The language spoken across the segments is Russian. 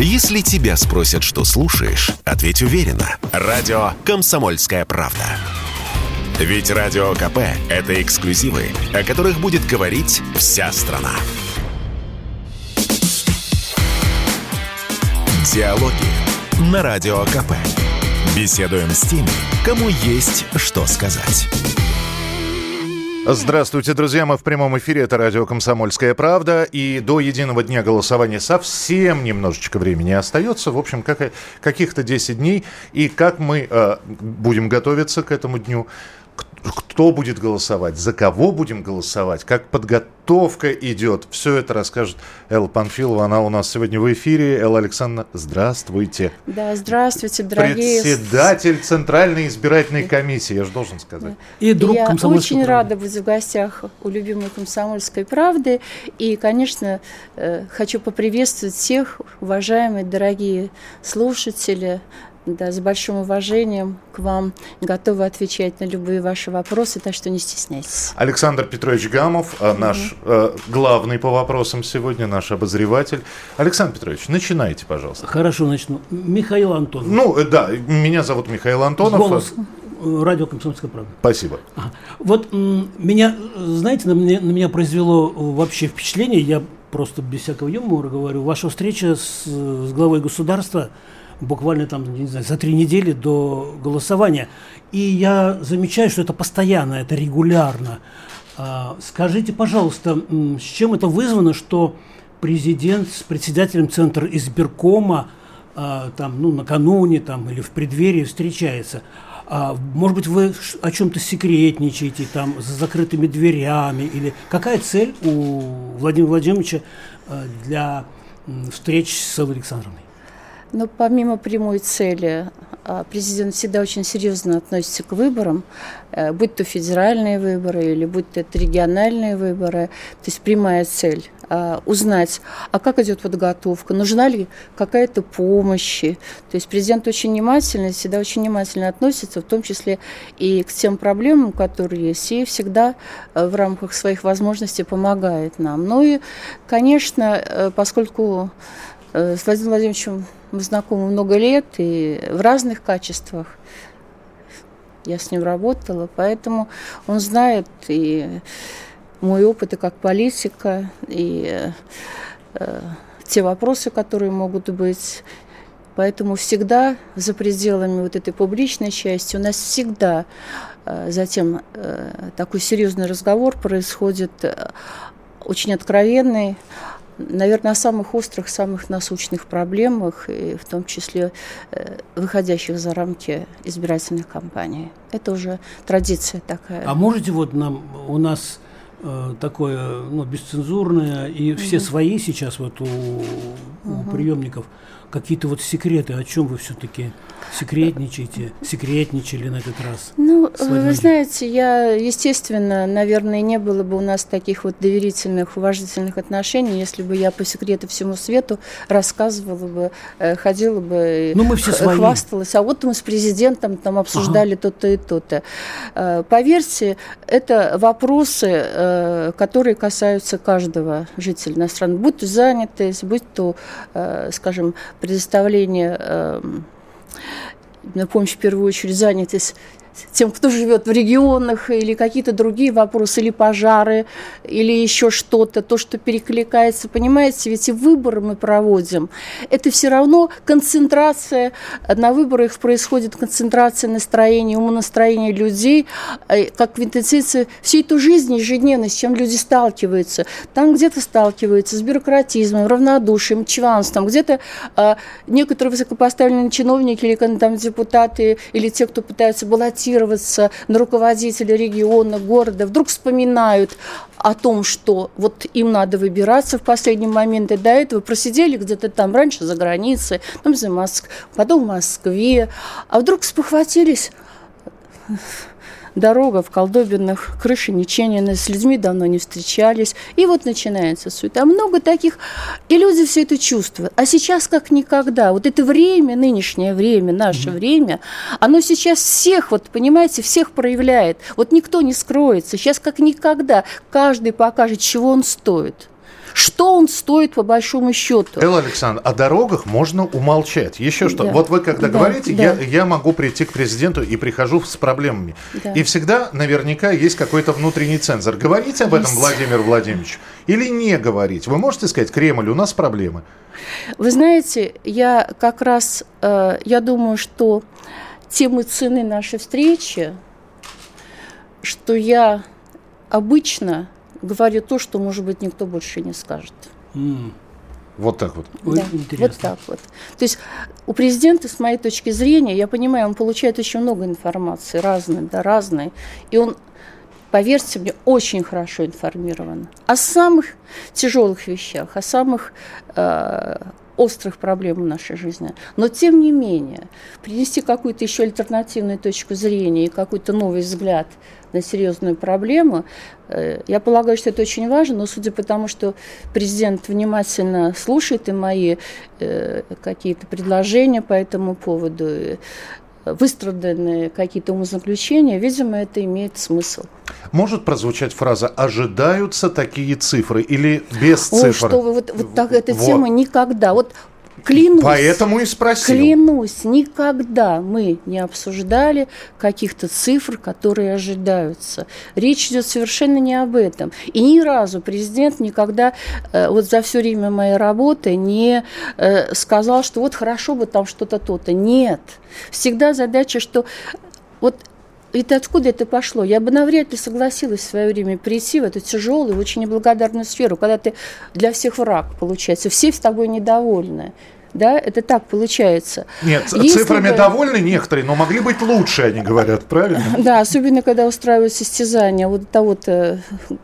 Если тебя спросят, что слушаешь, ответь уверенно. Радио «Комсомольская правда». Ведь Радио КП – это эксклюзивы, о которых будет говорить вся страна. Диалоги на Радио КП. Беседуем с теми, кому есть что сказать. Здравствуйте, друзья. Мы в прямом эфире. Это радио «Комсомольская правда». И до единого дня голосования совсем немножечко времени остается. В общем, как, каких-то 10 дней. И как мы э, будем готовиться к этому дню, кто будет голосовать, за кого будем голосовать, как подготовка идет. Все это расскажет Элла Панфилова. Она у нас сегодня в эфире. Элла Александровна, здравствуйте. Да, здравствуйте, дорогие. Председатель Центральной избирательной комиссии, я же должен сказать. И друг Я очень правды. рада быть в гостях у любимой комсомольской правды. И, конечно, э, хочу поприветствовать всех, уважаемые, дорогие слушатели, да, с большим уважением к вам, готовы отвечать на любые ваши вопросы, так что не стесняйтесь. Александр Петрович Гамов, э, наш э, главный по вопросам сегодня, наш обозреватель. Александр Петрович, начинайте, пожалуйста. Хорошо, начну. Михаил Антонов. Ну, э, да, меня зовут Михаил Антонов. Голос э, радио «Комсомольская правда». Спасибо. Ага. Вот меня, знаете, на меня, на меня произвело вообще впечатление, я просто без всякого юмора говорю, ваша встреча с, с главой государства – буквально там, не знаю, за три недели до голосования. И я замечаю, что это постоянно, это регулярно. А, скажите, пожалуйста, с чем это вызвано, что президент с председателем Центра избиркома а, там, ну, накануне там, или в преддверии встречается? А, может быть, вы о чем-то секретничаете, там, за закрытыми дверями? Или какая цель у Владимира Владимировича для встреч с Александровной? Но помимо прямой цели, а, президент всегда очень серьезно относится к выборам, э, будь то федеральные выборы или будь то это региональные выборы. То есть прямая цель а, узнать, а как идет подготовка, нужна ли какая-то помощь. То есть президент очень внимательно, всегда очень внимательно относится, в том числе и к тем проблемам, которые есть, и всегда э, в рамках своих возможностей помогает нам. Ну и, конечно, э, поскольку с Владимиром Владимировичем мы знакомы много лет и в разных качествах. Я с ним работала, поэтому он знает и мой опыт и как политика, и э, те вопросы, которые могут быть. Поэтому всегда за пределами вот этой публичной части у нас всегда э, затем э, такой серьезный разговор происходит, э, очень откровенный, наверное, о самых острых, самых насущных проблемах, и в том числе э, выходящих за рамки избирательных кампаний. Это уже традиция такая. А можете вот нам, у нас э, такое ну, бесцензурное, и все угу. свои сейчас вот у, у угу. приемников, какие-то вот секреты, о чем вы все-таки секретничаете, секретничали на этот раз? Ну, вы знаете, я, естественно, наверное, не было бы у нас таких вот доверительных, уважительных отношений, если бы я по секрету всему свету рассказывала бы, э, ходила бы, ну, мы все свои. хвасталась. А вот мы с президентом там обсуждали ага. то-то и то-то. Э, поверьте, это вопросы, э, которые касаются каждого жителя иностранного, будь то занятость, будь то, скажем, предоставление эм, помощь в первую очередь занятость тем, кто живет в регионах, или какие-то другие вопросы, или пожары, или еще что-то, то, что перекликается. Понимаете, ведь и выборы мы проводим. Это все равно концентрация, на выборах происходит концентрация настроения, умонастроения людей, э, как квинтэссенция всей той жизни ежедневно, с чем люди сталкиваются. Там где-то сталкиваются с бюрократизмом, равнодушием, чванством, где-то а, некоторые высокопоставленные чиновники или там, депутаты, или те, кто пытаются баллотировать, ориентироваться на руководителя региона, города, вдруг вспоминают о том, что вот им надо выбираться в последний момент, и до этого просидели где-то там раньше за границей, там потом в Москве, а вдруг спохватились дорога в колдобинах, крыши неченены, с людьми давно не встречались. И вот начинается суета. Много таких, и люди все это чувствуют. А сейчас как никогда. Вот это время, нынешнее время, наше mm-hmm. время, оно сейчас всех, вот понимаете, всех проявляет. Вот никто не скроется. Сейчас как никогда каждый покажет, чего он стоит. Что он стоит по большому счету? Элла Александр, о дорогах можно умолчать. Еще что? Да. Вот вы когда Да, говорите, да. Я, я могу прийти к президенту и прихожу с проблемами. Да. И всегда наверняка есть какой-то внутренний цензор. Говорите об этом Есть. Владимир Владимирович или не говорить? Вы можете сказать, Кремль, у нас проблемы? Вы знаете, я как раз, э, я думаю, что тем и цены нашей встречи, что я обычно говорю то, что, может быть, никто больше не скажет. М, Вот так вот. Да, интересно. вот так вот. То есть у президента, с моей точки зрения, я понимаю, он получает очень много информации, разной, да, разной. И он, поверьте мне, очень хорошо информирован о самых тяжелых вещах, о самых э, острых проблемах в нашей жизни. Но, тем не менее, принести какую-то еще альтернативную точку зрения и какой-то новый взгляд на серьезную проблему, э, я полагаю, что это очень важно, но судя по тому, что президент внимательно слушает и мои э, какие-то предложения по этому поводу, э, выстраданные какие-то умозаключения, видимо, это имеет смысл. Может прозвучать фраза «ожидаются такие цифры» или без О, цифр? что вы, вот, вот так эта Вот. тема никогда. Вот клянусь. Поэтому и спросил. Клянусь, никогда мы не обсуждали каких-то цифр, которые ожидаются. Речь идет совершенно не об этом. И ни разу президент никогда э, вот за все время моей работы не э, сказал, что вот хорошо бы там что-то то-то. Нет. Всегда задача, что вот это откуда это пошло? Я бы навряд ли согласилась в свое время прийти в эту тяжелую, очень неблагодарную сферу, когда ты для всех враг, получается. Все с тобой недовольны. Да, это так получается. Нет, Если цифрами бы- довольны некоторые, но могли быть лучше, они говорят, правильно? Да, особенно когда устраивают состязания вот того-то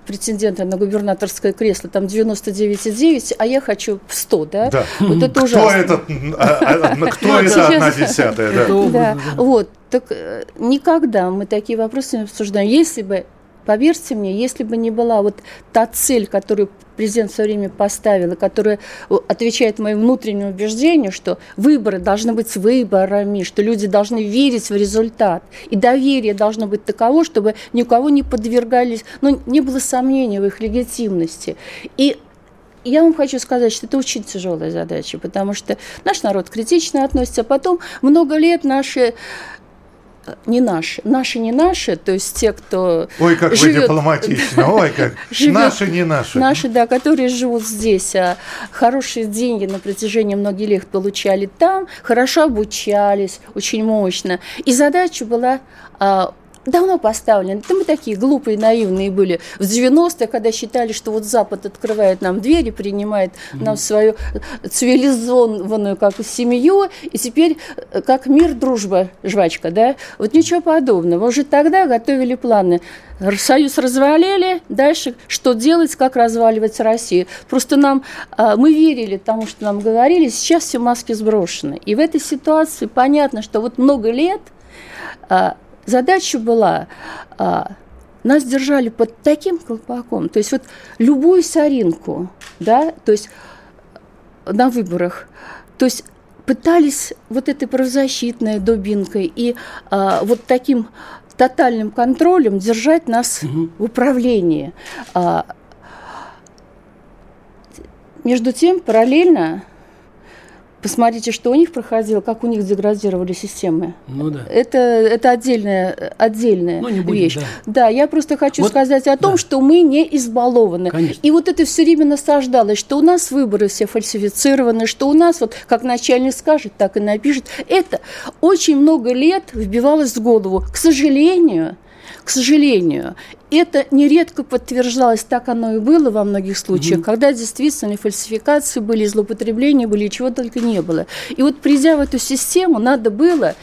претендента на губернаторское кресло, там 99,9, а я хочу 100, да? Да. Вот это Кто ужасно. этот, а, а, кто это одна десятая? Это да. вот. Так э, никогда мы такие вопросы не обсуждаем. Если бы, поверьте мне, если бы не была вот та цель, которую президент в свое время поставил, и которая э, отвечает моим внутренним убеждениям, что выборы должны быть выборами, что люди должны верить в результат. И доверие должно быть таково, чтобы ни у кого не подвергались, ну, не было сомнений в их легитимности. И я вам хочу сказать, что это очень тяжелая задача, потому что наш народ критично относится, а потом много лет наши не наши, наши не наши, то есть те, кто Ой, как вы живет- дипломатично, ой, как живет- наши, не наши. Наши, да, которые живут здесь, а хорошие деньги на протяжении многих лет получали там, хорошо обучались, очень мощно. И задача была а, давно поставлена. Да мы такие глупые, наивные были в 90-е, когда считали, что вот Запад открывает нам двери, принимает нам свою цивилизованную как семью, и теперь э, как мир, дружба, жвачка, да? Вот ничего подобного. Уже тогда готовили планы. Союз развалили, дальше что делать, как разваливать Россию. Просто нам, а, мы верили тому, что нам говорили, сейчас все маски сброшены. И в этой ситуации понятно, что вот много лет задача была, а, нас держали под таким колпаком, то есть вот любую соринку, да, то есть на выборах, то есть пытались вот этой правозащитной дубинкой и а, вот таким тотальным контролем держать нас в управлении. А, между тем, параллельно, посмотрите, что у них проходило, как у них деградировали системы. Ну да. Это, это отдельная, отдельная Ну, не будем, вещь. да. Да, я просто хочу Вот, сказать о том, да. что мы не избалованы. Конечно. И вот это все время насаждалось, что у нас выборы все фальсифицированы, что у нас, вот как начальник скажет, так и напишет. Это очень много лет вбивалось в голову. К сожалению, к сожалению, это нередко подтверждалось, так оно и было во многих случаях, когда действительно фальсификации были, злоупотребления были, и чего только не было. И вот придя в эту систему, надо было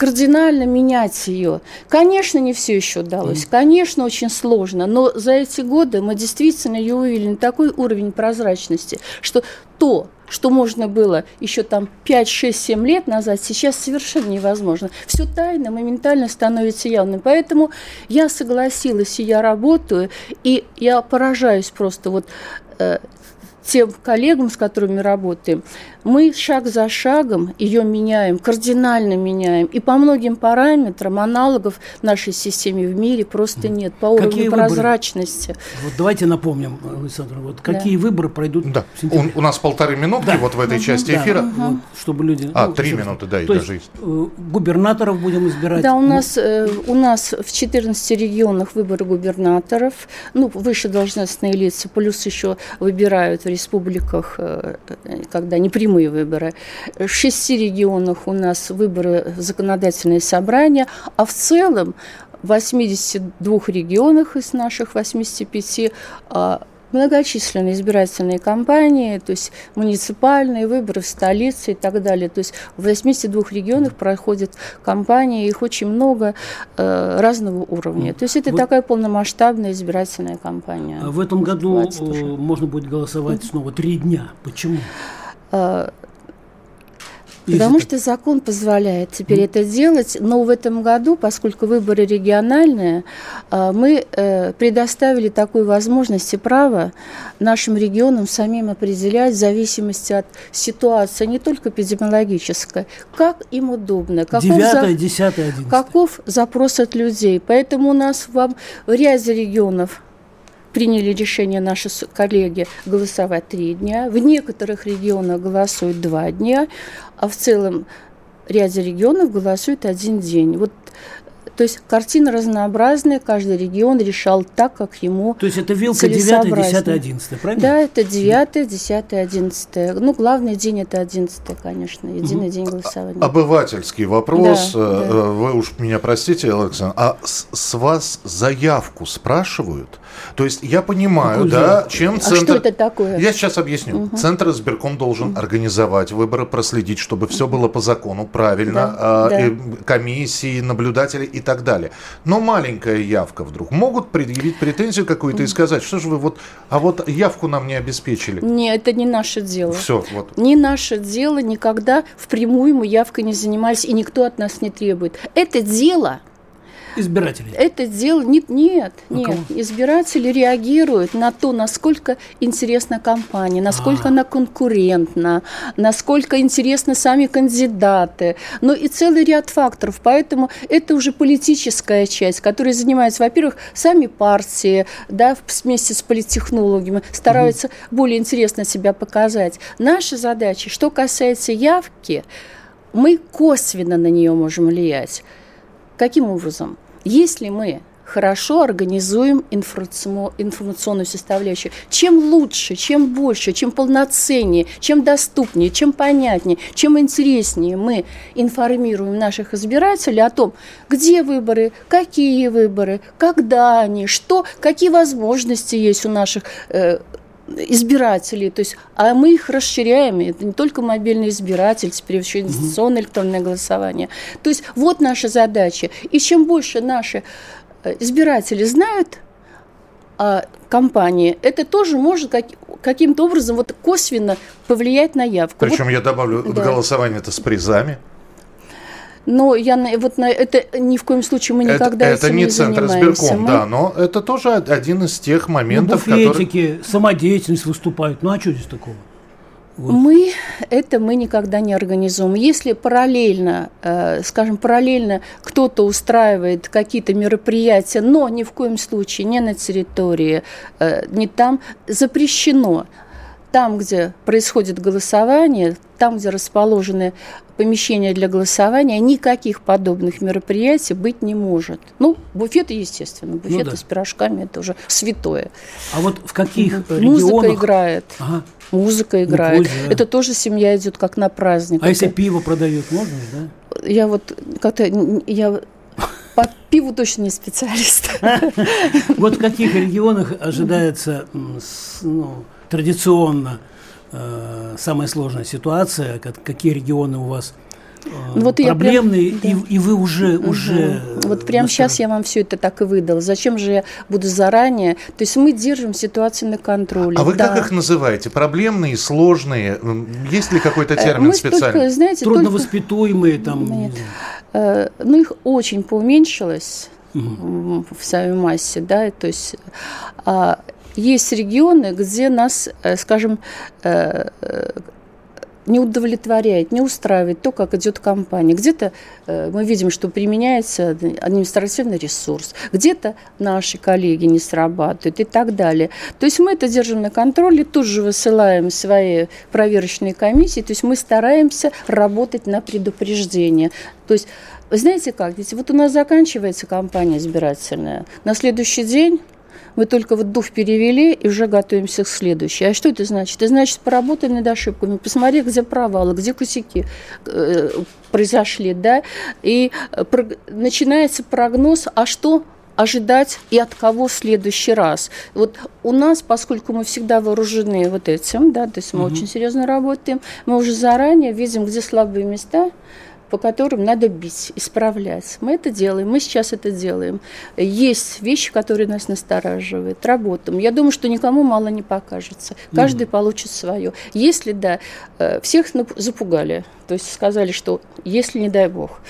кардинально менять ее. Конечно, не все еще удалось, конечно, очень сложно, но за эти годы мы действительно ее вывели на такой уровень прозрачности, что то, что можно было еще там 5, 6, 7 лет назад, сейчас совершенно невозможно. Все тайно моментально становится явным. Поэтому я согласилась, и я работаю, и я поражаюсь просто вот э, тем коллегам, с которыми работаем, мы шаг за шагом ее меняем, кардинально меняем. И по многим параметрам аналогов нашей системе в мире просто нет. По уровню какие прозрачности. Выборы? Вот давайте напомним, Александр, вот какие да. выборы пройдут да. У, у нас полторы минутки да. вот в этой угу, части да. эфира. Угу. Вот, чтобы люди... А, ну, три минуты, да, и то даже есть. Э, губернаторов будем избирать. Да, у нас, э, у нас в 14 регионах выборы губернаторов. Ну, выше должностные лица, плюс еще выбирают в республиках, э, когда не прямые выборы. В шести регионах у нас выборы законодательные собрания, а в целом в 82 регионах из наших 85 а, многочисленные избирательные кампании, то есть муниципальные выборы в столице и так далее. То есть в 82 регионах проходят кампании, их очень много э, разного уровня. То есть это вот. такая полномасштабная избирательная кампания. А в этом году можно будет голосовать снова три дня. Почему? Потому что закон позволяет теперь mm. это делать, но в этом году, поскольку выборы региональные, а, мы э, предоставили такую возможность и право нашим регионам самим определять в зависимости от ситуации, не только эпидемиологической, как им удобно, каков, 9, 10, 11. каков запрос от людей. Поэтому у нас в ряде регионов приняли решение наши коллеги голосовать три дня. В некоторых регионах голосуют два дня, а в целом ряде регионов голосуют один день. Вот то есть картина разнообразная, каждый регион решал так, как ему То есть это вилка 9, 10, 11, правильно? Да, это 9, 10, 11. Ну, главный день это 11, конечно, единый угу. день голосования. Обывательский вопрос. Да, э, да. Э, вы уж меня простите, Александр. А с, с вас заявку спрашивают? То есть я понимаю, Какую да, чем а центр... что это такое? Я сейчас объясню. Угу. Центр избирком должен угу. организовать выборы, проследить, чтобы все было по закону, правильно, да, а, да. комиссии, наблюдатели и так далее. Но маленькая явка вдруг. Могут предъявить претензию какую-то и сказать, что же вы вот... А вот явку нам не обеспечили. Нет, это не наше дело. Все, вот. Не наше дело, никогда впрямую мы явкой не занимались, и никто от нас не требует. Это дело избирателей? Это дело... Нет, нет, а нет. Кого? Избиратели реагируют на то, насколько интересна компания, насколько А-а-а. она конкурентна, насколько интересны сами кандидаты. Ну и целый ряд факторов. Поэтому это уже политическая часть, которая занимается, во-первых, сами партии, да, вместе с политтехнологами, стараются угу. более интересно себя показать. Наша задача, что касается явки, мы косвенно на нее можем влиять. Каким образом? Если мы хорошо организуем информационную составляющую. Чем лучше, чем больше, чем полноценнее, чем доступнее, чем понятнее, чем интереснее мы информируем наших избирателей о том, где выборы, какие выборы, когда они, что, какие возможности есть у наших э, избирателей, то есть, а мы их расширяем, это не только мобильный избиратель, теперь еще инвестиционное электронное голосование. То есть вот наша задача. И чем больше наши э, избиратели знают о компании, это тоже может как, каким-то образом вот косвенно повлиять на явку. Причем вот, я добавлю, да. голосование это с призами. Но я вот на это ни в коем случае мы никогда это, этим это не, не центр избирком, мы... да, но это тоже один из тех моментов, ну, буфетики, которые... самодеятельность выступают. Ну а что здесь такого? Вот. Мы это мы никогда не организуем. Если параллельно, э, скажем, параллельно кто-то устраивает какие-то мероприятия, но ни в коем случае не на территории, э, не там, запрещено там, где происходит голосование, там, где расположены помещения для голосования, никаких подобных мероприятий быть не может. Ну, буфеты, естественно, буфеты ну, да. с пирожками – это уже святое. А вот в каких регионах? Музыка играет. Ага. Музыка ну, играет. Ну, пусть, да. Это тоже семья идет как на праздник. А это... если пиво продают, можно, да? Я вот как-то я по пиву точно не специалист. Вот в каких регионах ожидается ну, традиционно э, самая сложная ситуация, как, какие регионы у вас э, ну, вот проблемные, прям, и, и вы уже, угу. уже... Вот прямо сейчас я вам все это так и выдала. Зачем же я буду заранее? То есть мы держим ситуацию на контроле. А вы да. как их называете? Проблемные, сложные? Есть ли какой-то э, термин мы специальный? Только, знаете, Трудновоспитуемые только... там? Нет. Э, ну, их очень поуменьшилось угу. в своей массе, да, то есть... Есть регионы, где нас, э, скажем, э, не удовлетворяет, не устраивает то, как идет компания. Где-то э, мы видим, что применяется административный ресурс, где-то наши коллеги не срабатывают и так далее. То есть мы это держим на контроле, тут же высылаем свои проверочные комиссии, то есть мы стараемся работать на предупреждение. То есть знаете как, ведь вот у нас заканчивается кампания избирательная, на следующий день мы только вот дух перевели и уже готовимся к следующей. А что это значит? Это значит, поработали над ошибками, посмотри, где провалы, где косяки э, произошли, да, и э, начинается прогноз, а что ожидать и от кого в следующий раз. Вот у нас, поскольку мы всегда вооружены вот этим, да, то есть мы угу. очень серьезно работаем, мы уже заранее видим, где слабые места, по которым надо бить, исправлять. Мы это делаем, мы сейчас это делаем. Есть вещи, которые нас настораживают, работаем. Я думаю, что никому мало не покажется. Каждый mm получит свое. Если, да, э, всех запугали, то есть сказали, что если, не дай бог.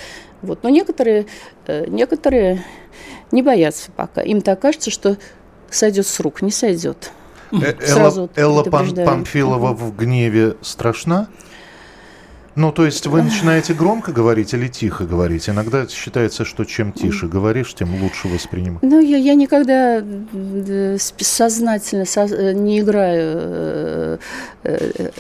Вот. Но некоторые, э, некоторые не боятся пока. Им так кажется, что сойдет с рук, не сойдет. Э, Элла, Элла Памфилова в гневе страшна? Ну, то есть вы начинаете громко говорить или тихо говорить? Иногда считается, что чем тише говоришь, тем лучше воспринимаешь. Ну, я, я никогда э, сознательно со, э, не играю... Э,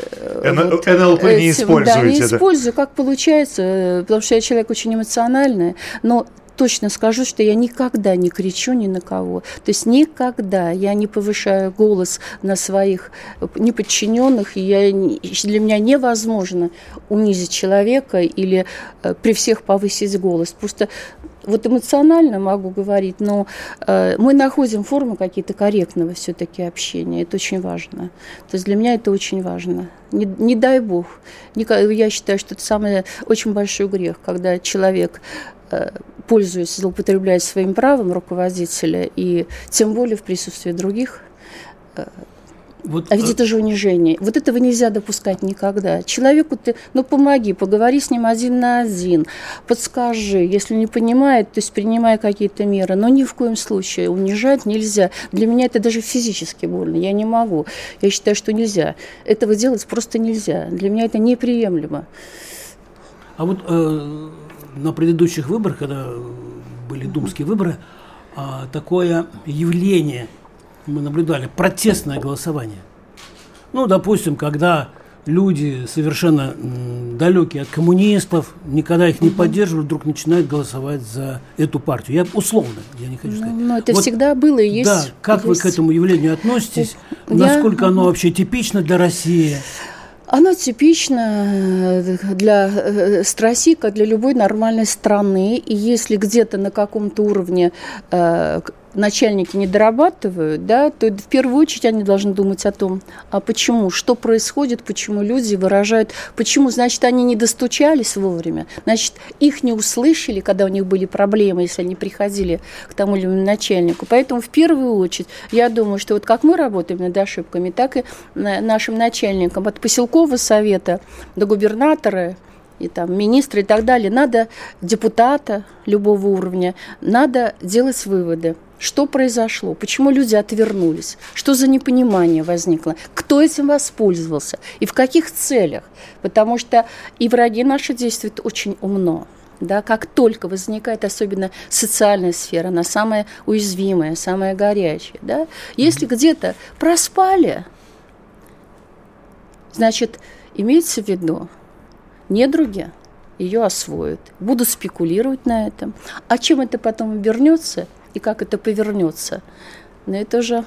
вот, НЛП не используете, да? не использую, как получается, потому что я человек очень эмоциональный, но точно скажу, что я никогда не кричу ни на кого. То есть никогда я не повышаю голос на своих неподчиненных. И я, для меня невозможно унизить человека или э, при всех повысить голос. Просто вот эмоционально могу говорить, но э, мы находим формы какие-то корректного все-таки общения. Это очень важно. То есть для меня это очень важно. Не, не дай бог. Я считаю, что это самый очень большой грех, когда человек Э, пользуясь, злоупотребляя своим правом руководителя, и тем более в присутствии других. Э, вот, а ведь э, это же унижение. Вот этого нельзя допускать никогда. Человеку ты, ну помоги, поговори с ним один на один, подскажи. Если не понимает, то есть принимай какие-то меры. Но ни в коем случае унижать нельзя. Для меня это даже физически больно. Я не могу. Я считаю, что нельзя. Этого делать просто нельзя. Для меня это неприемлемо. А вот э, на предыдущих выборах, когда были думские выборы, а, такое явление мы наблюдали, протестное голосование. Ну, допустим, когда люди совершенно далекие от коммунистов, никогда их не угу. поддерживают, вдруг начинают голосовать за эту партию. Я условно, я не хочу сказать. Но ну, это вот, всегда было и есть. Да, как есть. вы к этому явлению относитесь? Я... Насколько оно вообще типично для России? Оно типично э, для э, страси, как для любой нормальной страны. И если где-то на каком-то уровне э, начальники не дорабатывают, да, то в первую очередь они должны думать о том, а почему, что происходит, почему люди выражают, почему, значит, они не достучались вовремя, значит, их не услышали, когда у них были проблемы, если они приходили к тому или иному начальнику. Поэтому в первую очередь я думаю, что вот как мы работаем над ошибками, так и нашим начальникам от поселкового совета до губернатора, и там министры и так далее, надо депутата любого уровня, надо делать выводы. Что произошло? Почему люди отвернулись? Что за непонимание возникло? Кто этим воспользовался? И в каких целях? Потому что и враги наши действуют очень умно. Да, как только возникает особенно социальная сфера, она самая уязвимая, самая горячая. Да? Если где-то проспали, значит, имеется в виду, недруги ее освоят, будут спекулировать на этом. А чем это потом обернется и как это повернется? Но это уже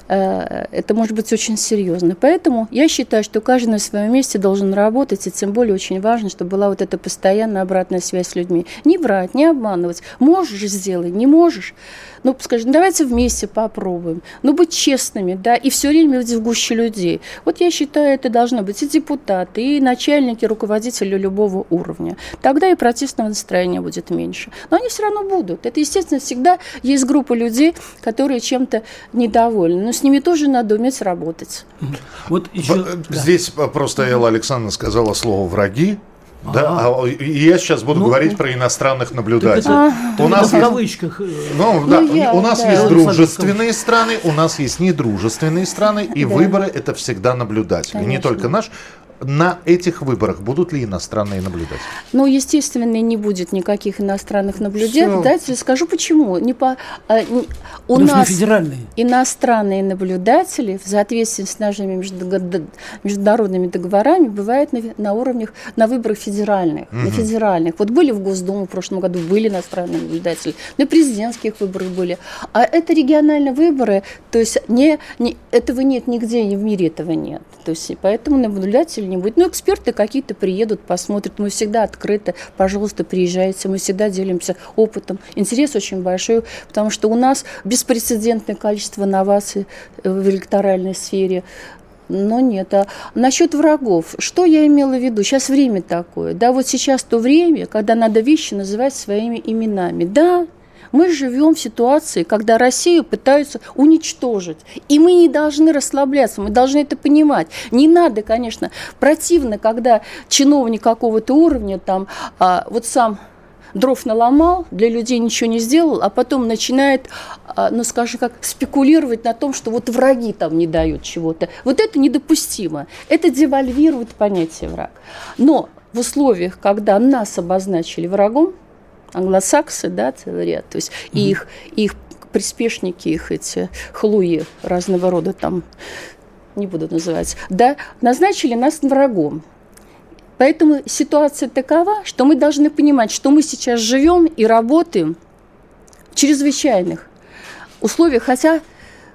Э, это может быть очень серьезно. Поэтому я считаю, что каждый на своем месте должен работать, и тем более очень важно, чтобы была вот эта постоянная обратная связь с людьми. Не врать, не обманывать. Можешь сделать, не можешь. Ну, скажи, ну, давайте вместе попробуем. Ну, быть честными, да, и все время быть в гуще людей. Вот я считаю, это должно быть и депутаты, и начальники, руководители любого уровня. Тогда и протестного настроения будет меньше. Но они все равно будут. Это, естественно, всегда есть группа людей, которые чем-то недовольны. Но с ними тоже надо уметь работать. Вот еще, В, да. Здесь просто Элла Александровна сказала слово «враги». Да, а, и я сейчас буду Ну, говорить про иностранных наблюдателей. А, у нас в есть кавычках. э, Ну, да, Ну, я, у нас да. есть дружественные страны, у нас есть недружественные страны, и Да. выборы это всегда наблюдатели. Не Конечно. только наш. На этих выборах будут ли иностранные наблюдатели? Ну, естественно, не будет никаких иностранных наблюдателей. Дайте скажу почему. Не по, а, не- у Нужны нас федеральные. иностранные наблюдатели в соответствии с нашими международными договорами бывают на, на уровнях, на выборах федеральных. На федеральных. Вот были в Госдуму в прошлом году, были иностранные наблюдатели, на президентских выборах были. А это региональные выборы, то есть не, не, этого нет нигде, ни в мире этого нет. То есть и поэтому наблюдателей будет. Ну, эксперты какие-то приедут, посмотрят. Мы всегда открыты. Пожалуйста, приезжайте. Мы всегда делимся опытом. Интерес очень большой, потому что у нас беспрецедентное количество новаций э, в электоральной сфере. Но нет. А насчет врагов, что я имела в виду? Сейчас время такое. Да, вот сейчас то время, когда надо вещи называть своими именами. Да, мы живем в ситуации, когда Россию пытаются уничтожить. И мы не должны расслабляться, мы должны это понимать. Не надо, конечно, противно, когда чиновник какого-то уровня там а, вот сам дров наломал, для людей ничего не сделал, а потом начинает, а, ну, скажем как, спекулировать на том, что вот враги там не дают чего-то. Вот это недопустимо. Это девальвирует понятие враг. Но в условиях, когда нас обозначили врагом, англосаксы, да, целый ряд, то есть и их, их приспешники, их эти хлуи разного рода там, не буду называть, да, назначили нас врагом. Поэтому ситуация такова, что мы должны понимать, что мы сейчас живем и работаем в чрезвычайных условиях, хотя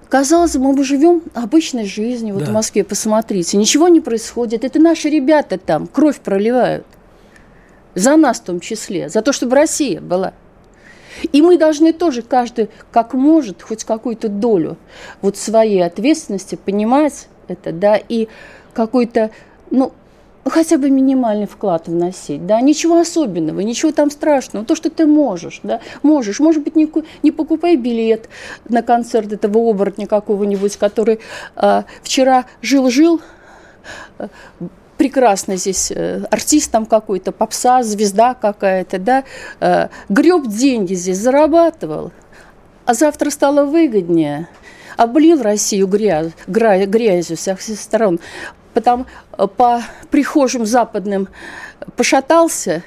Казалось бы, мы живем обычной жизнью. Вот Да. в Москве, посмотрите, ничего не происходит. Это наши ребята там кровь проливают. За нас в том числе. За то, чтобы Россия была. И мы должны тоже, каждый как может, хоть какую-то долю вот своей ответственности понимать это, да, и какой-то, ну, хотя бы минимальный вклад вносить, да, ничего особенного, ничего там страшного, то, что ты можешь, да, можешь, может быть, не, не покупай билет на концерт этого оборотня какого-нибудь, который а, вчера жил-жил, э, прекрасно здесь э, артист там какой-то, попса, звезда какая-то, да, э, греб деньги здесь, зарабатывал, а завтра стало выгоднее, облил Россию грязь, грязью со всех сторон, потом э, по прихожим западным пошатался,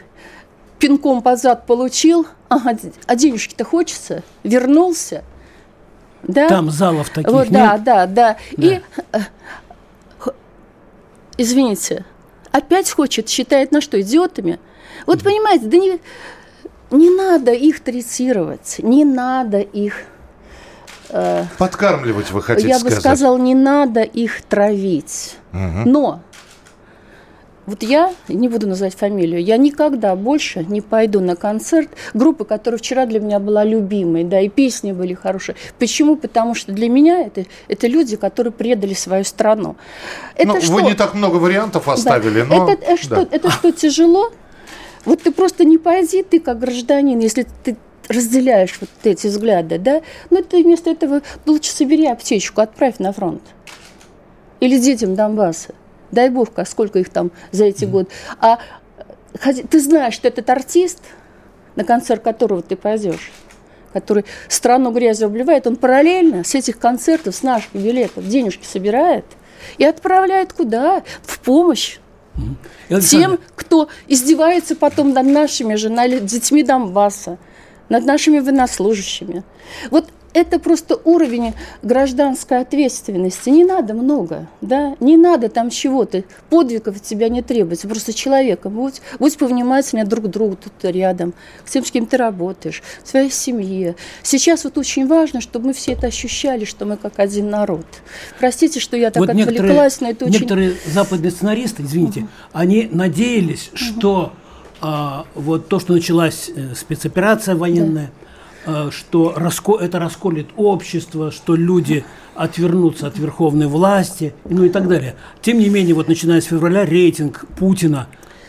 пинком под зад получил, ага, а денежки-то хочется, вернулся, да? Там залов таких Вот, нет. да, да, да. И, э, х- извините, опять хочет, считает на что, идиотами? Вот понимаете, да не, не надо их третировать, не надо их, э, Подкармливать вы хотите я бы сказать? сказал, не надо их травить. Мгм. Но вот я, не буду называть фамилию, я никогда больше не пойду на концерт группы, которая вчера для меня была любимой, да, и песни были хорошие. Почему? Потому что для меня это, это люди, которые предали свою страну. Это Ну, что? вы не так много вариантов Да. оставили, но... Это, э, что, да. это что, тяжело? Вот ты просто не пойди, ты как гражданин, если ты разделяешь вот эти взгляды, да, ну ты вместо этого лучше собери аптечку, отправь на фронт. Или детям Донбасса. Дай бог, сколько их там за эти годы. А ты знаешь, что этот артист, на концерт которого ты пойдешь, который страну грязью обливает, он параллельно с этих концертов, с наших билетов денежки собирает и отправляет куда? В помощь Александр, тем, кто издевается потом над нашими же, над детьми Донбасса, над нашими военнослужащими. Вот это просто уровень гражданской ответственности. Не надо много, да, не надо там чего-то. Подвигов от тебя не требуется. Просто человеком будь, будь повнимательнее друг к другу тут рядом, с тем, с кем ты работаешь, в своей семье. Сейчас вот очень важно, чтобы мы все это ощущали, что мы как один народ. Простите, что я так вот отвлеклась, но это очень... некоторые западные сценаристы, извините, они надеялись, что а, вот то, что началась э, спецоперация военная, а, что раско- это расколет общество, что люди отвернутся от верховной власти, ну и так далее. Тем не менее, вот начиная с февраля рейтинг Путина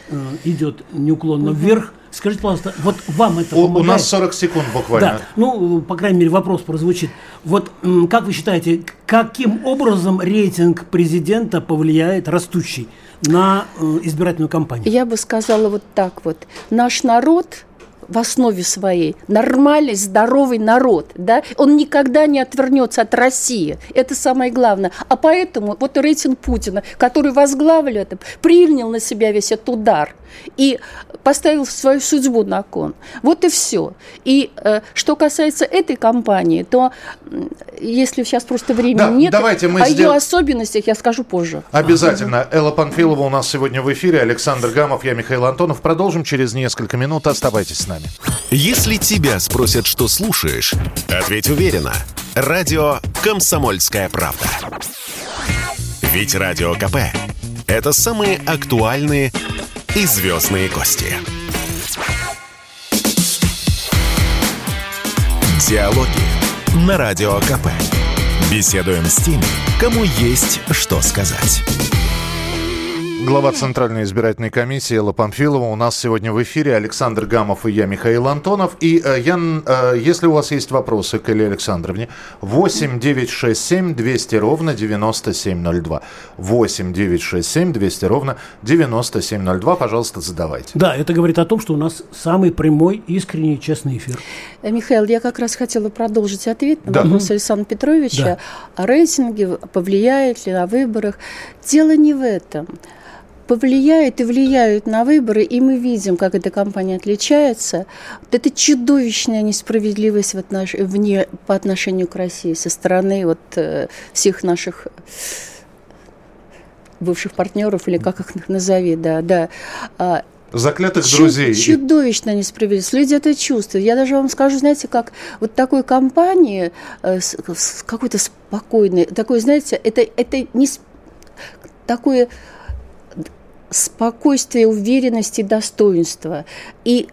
э, идет неуклонно вверх. Скажите, пожалуйста, вот вам это У, помогает? у нас 40 секунд буквально. Да, ну, по крайней мере, вопрос прозвучит. Вот как вы считаете, каким образом рейтинг президента повлияет растущий на э, избирательную кампанию? Я бы сказала вот так вот. Наш народ в основе своей нормальный, здоровый народ, да, он никогда не отвернется от России. Это самое главное. А поэтому вот рейтинг Путина, который возглавил это, принял на себя весь этот удар и поставил свою судьбу на кон. Вот и все. И э, что касается этой кампании, то если сейчас просто времени Да, нет, давайте мы о сдел- ее особенностях я скажу позже. Обязательно. Элла Панфилова у нас сегодня в эфире. Александр Гамов, я Михаил Антонов. Продолжим через несколько минут. Оставайтесь с нами. Если тебя спросят, что слушаешь, ответь уверенно. Радио «Комсомольская правда». Ведь Радио КП – это самые актуальные и звездные гости. Диалоги на Радио КП. Беседуем с теми, кому есть что сказать. Глава Центральной избирательной комиссии Элла Памфилова у нас сегодня в эфире. Александр Гамов и я, Михаил Антонов. И э, я, э, если у вас есть вопросы к Элле Александровне, 8 967 200 ровно 9702. 8 967 200 ровно 9702. Пожалуйста, задавайте. Да, это говорит о том, что у нас самый прямой, искренний, честный эфир. Э, Михаил, я как раз хотела продолжить ответ на Да. вопрос Александра Петровича Да. о рейтинге, повлияет ли на выборах. Дело не в этом. Повлияют и влияют на выборы, и мы видим, как эта кампания отличается. Вот это чудовищная несправедливость в отнош... вне... по отношению к России со стороны вот, э, всех наших бывших партнеров, или как их назови, да, да. А, Заклятых Чу- друзей. Чудовищно несправедливость. Люди это чувствуют. Я даже вам скажу, знаете, как вот такой компании, э, с, с какой-то спокойной, такой, знаете, это, это не такое спокойствие, уверенность и достоинство. И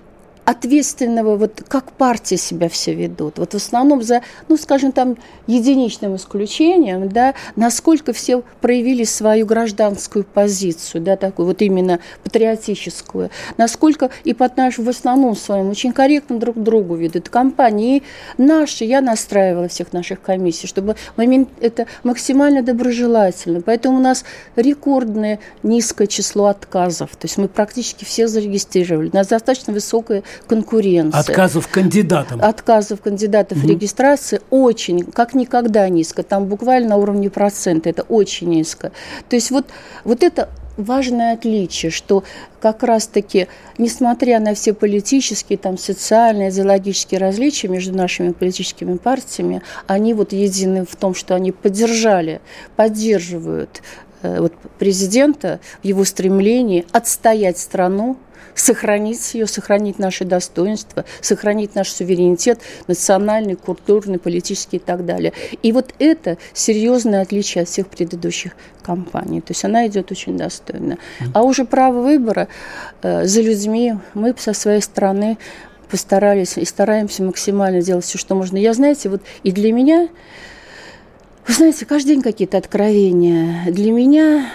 ответственного, вот как партии себя все ведут. Вот в основном за, ну, скажем, там, единичным исключением, да, насколько все проявили свою гражданскую позицию, да, такую вот именно патриотическую, насколько и под наш, в основном своем очень корректно друг другу ведут. Компании наши, я настраивала всех наших комиссий, чтобы момент это максимально доброжелательно. Поэтому у нас рекордное низкое число отказов. То есть мы практически все зарегистрировали. У нас достаточно высокая конкуренция. Отказов кандидатам. Отказов кандидатов в регистрации очень, как никогда низко. Там буквально на уровне процента. Это очень низко. То есть вот, вот это важное отличие, что как раз-таки, несмотря на все политические, там, социальные, идеологические различия между нашими политическими партиями, они вот едины в том, что они поддержали, поддерживают э, вот, президента в его стремлении отстоять страну, сохранить ее, сохранить наше достоинство, сохранить наш суверенитет национальный, культурный, политический и так далее. И вот это серьезное отличие от всех предыдущих кампаний. То есть она идет очень достойно. А уже право выбора э, за людьми мы со своей стороны постарались и стараемся максимально делать все, что можно. Я, знаете, вот и для меня, вы знаете, каждый день какие-то откровения. Для меня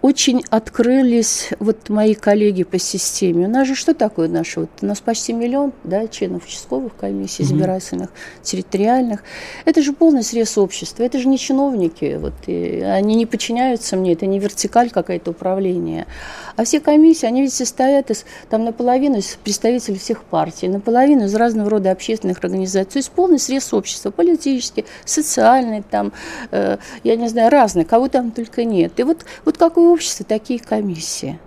очень открылись вот мои коллеги по системе. У нас же что такое наше? Вот у нас почти миллион да, членов участковых комиссий, избирательных, территориальных. Это же полный срез общества. Это же не чиновники. Вот, и они не подчиняются мне. Это не вертикаль какая-то управления. А все комиссии, они ведь состоят из, там наполовину из представителей всех партий, наполовину из разного рода общественных организаций. То есть полный срез общества. Политический, социальный, там, э, я не знаю, разный. Кого там только нет. И вот, вот какое общество, такие комиссии.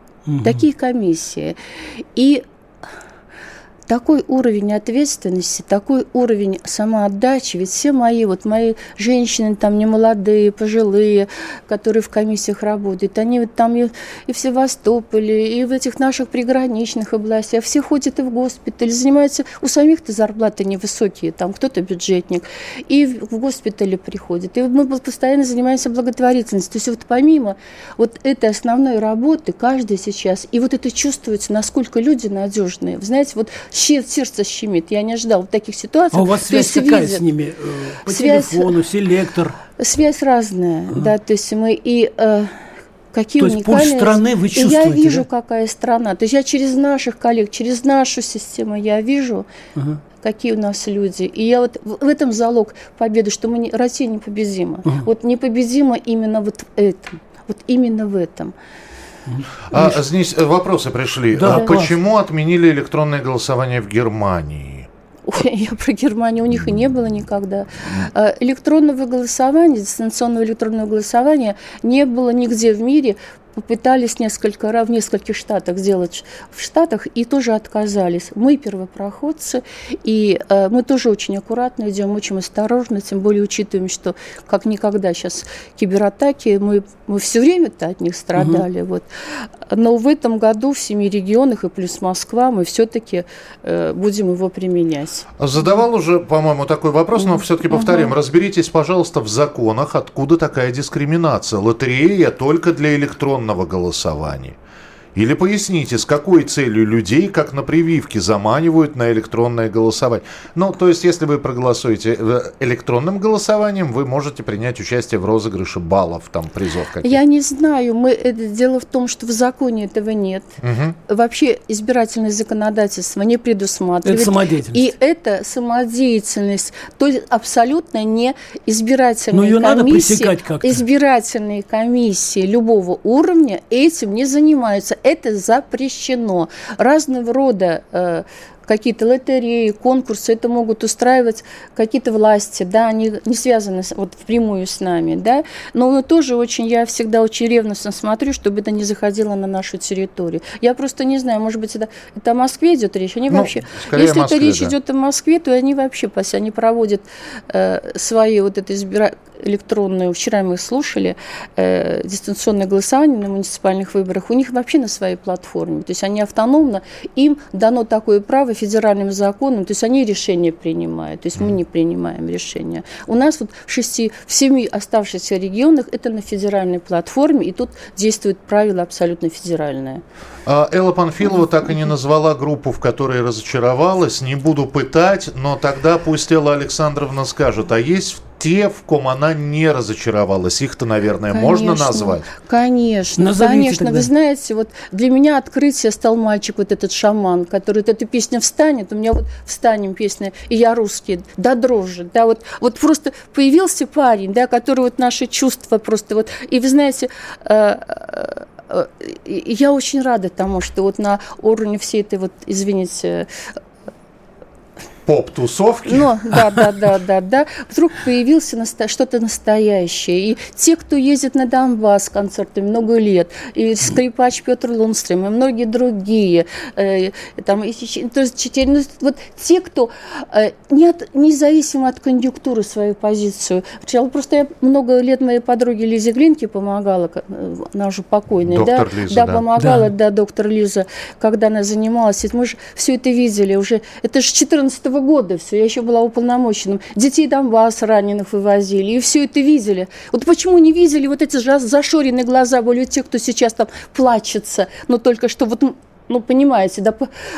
Такие комиссии. И такой уровень ответственности, такой уровень самоотдачи, ведь все мои, вот мои женщины там не молодые, пожилые, которые в комиссиях работают, они вот там и, и в Севастополе, и в этих наших приграничных областях, все ходят и в госпиталь, занимаются, у самих-то зарплаты невысокие, там кто-то бюджетник, и в госпитале приходят, и мы постоянно занимаемся благотворительностью, то есть вот помимо вот этой основной работы, каждый сейчас, и вот это чувствуется, насколько люди надежные, вы знаете, вот сердце щемит. Я не ожидал в таких ситуациях. А у вас связь есть какая видят. с ними? Э, По Связь- телефону, селектор? Связь разная, да, то есть мы и э, какие То есть пульс страны вы И чувствуете, я вижу, да? какая страна. То есть я через наших коллег, через нашу систему я вижу, Ага. какие у нас люди. И я вот в этом залог победы, что мы не, Россия непобедима. Вот непобедима именно вот в этом. Вот именно в этом. А, здесь э, вопросы пришли. Да, А почему отменили электронное голосование в Германии? Ой, я про Германию, у них и не было никогда. А, Электронного голосования, дистанционного электронного голосования не было нигде в мире. Попытались несколько раз в нескольких штатах сделать в Штатах и тоже отказались. Мы первопроходцы, и э, мы тоже очень аккуратно идем, очень осторожно, тем более учитываем, что как никогда сейчас кибератаки, мы, мы все время-то от них страдали. Вот. Но в этом году в семи регионах и плюс Москва мы все-таки будем его применять. Задавал уже, по-моему, такой вопрос, но все-таки повторим. Разберитесь, пожалуйста, в законах, откуда такая дискриминация. Лотерея только для электронного голосования. Или поясните, с какой целью людей, как на прививке, заманивают на электронное голосование. Ну, то есть, если вы проголосуете э, электронным голосованием, вы можете принять участие в розыгрыше баллов, там, призов каких-то. Я не знаю, мы, это, дело в том, что в законе этого нет. Мгм. Вообще избирательное законодательство не предусматривает. Это самодеятельность. И это самодеятельность, то есть абсолютно не избирательные Но её надо комиссии. пресекать как-то. Избирательные комиссии любого уровня этим не занимаются. Это запрещено. Разного рода э, какие-то лотереи, конкурсы, это могут устраивать какие-то власти, да, они не связаны вот впрямую с нами, да, но мы тоже очень, я всегда очень ревностно смотрю, чтобы это не заходило на нашу территорию. Я просто не знаю, может быть, это, это о Москве идет речь, они Ну, вообще, если Москве, это речь да. идет о Москве, то они вообще, пусть они проводят э, свои вот это избира... электронную, вчера мы их слушали, э, дистанционное голосование на муниципальных выборах, у них вообще на своей платформе, то есть они автономно, им дано такое право федеральным законом, то есть они решения принимают, то есть мы не принимаем решения. У нас вот в шести, в семи оставшихся регионах это на федеральной платформе, и тут действует правило абсолютно федеральное. А Элла Панфилова так и не назвала группу, в которой разочаровалась. Не буду пытать, но тогда пусть Элла Александровна скажет, а есть те, в ком она не разочаровалась? Их-то, наверное, можно Конечно, назвать? Конечно, Назовите конечно. тогда. Вы знаете, вот для меня открытие стал мальчик, вот этот шаман, который вот эта песня встанет, у меня вот встанем песня, и я русский, да дрожи, да, вот, вот просто появился парень, да, который вот наши чувства просто вот, и вы знаете, э, э, я очень рада тому, что вот на уровне всей этой вот, извините, Поп-тусовки? ну, да, да, да, да, да. Вдруг появился насто- что-то настоящее. И те, кто ездит на Донбасс с концертами много лет, и скрипач Петр Лунстрем, и многие другие, э, там, и то есть, четыре- ну, вот те, кто э, не от- независимо от конъюнктуры свою позицию. Я просто я много лет моей подруге Лизе Глинке помогала, э, она уже покойная, Доктор да, Лиза, да, да. помогала, Да. да, доктор Лиза, когда она занималась. Мы же все это видели уже. Это же с 14 года все. Я еще была уполномоченным. Детей Донбасс раненых вывозили. И все это видели. Вот почему не видели вот эти зашоренные глаза были тех, кто сейчас там плачется, но только что вот ну, понимаете, да,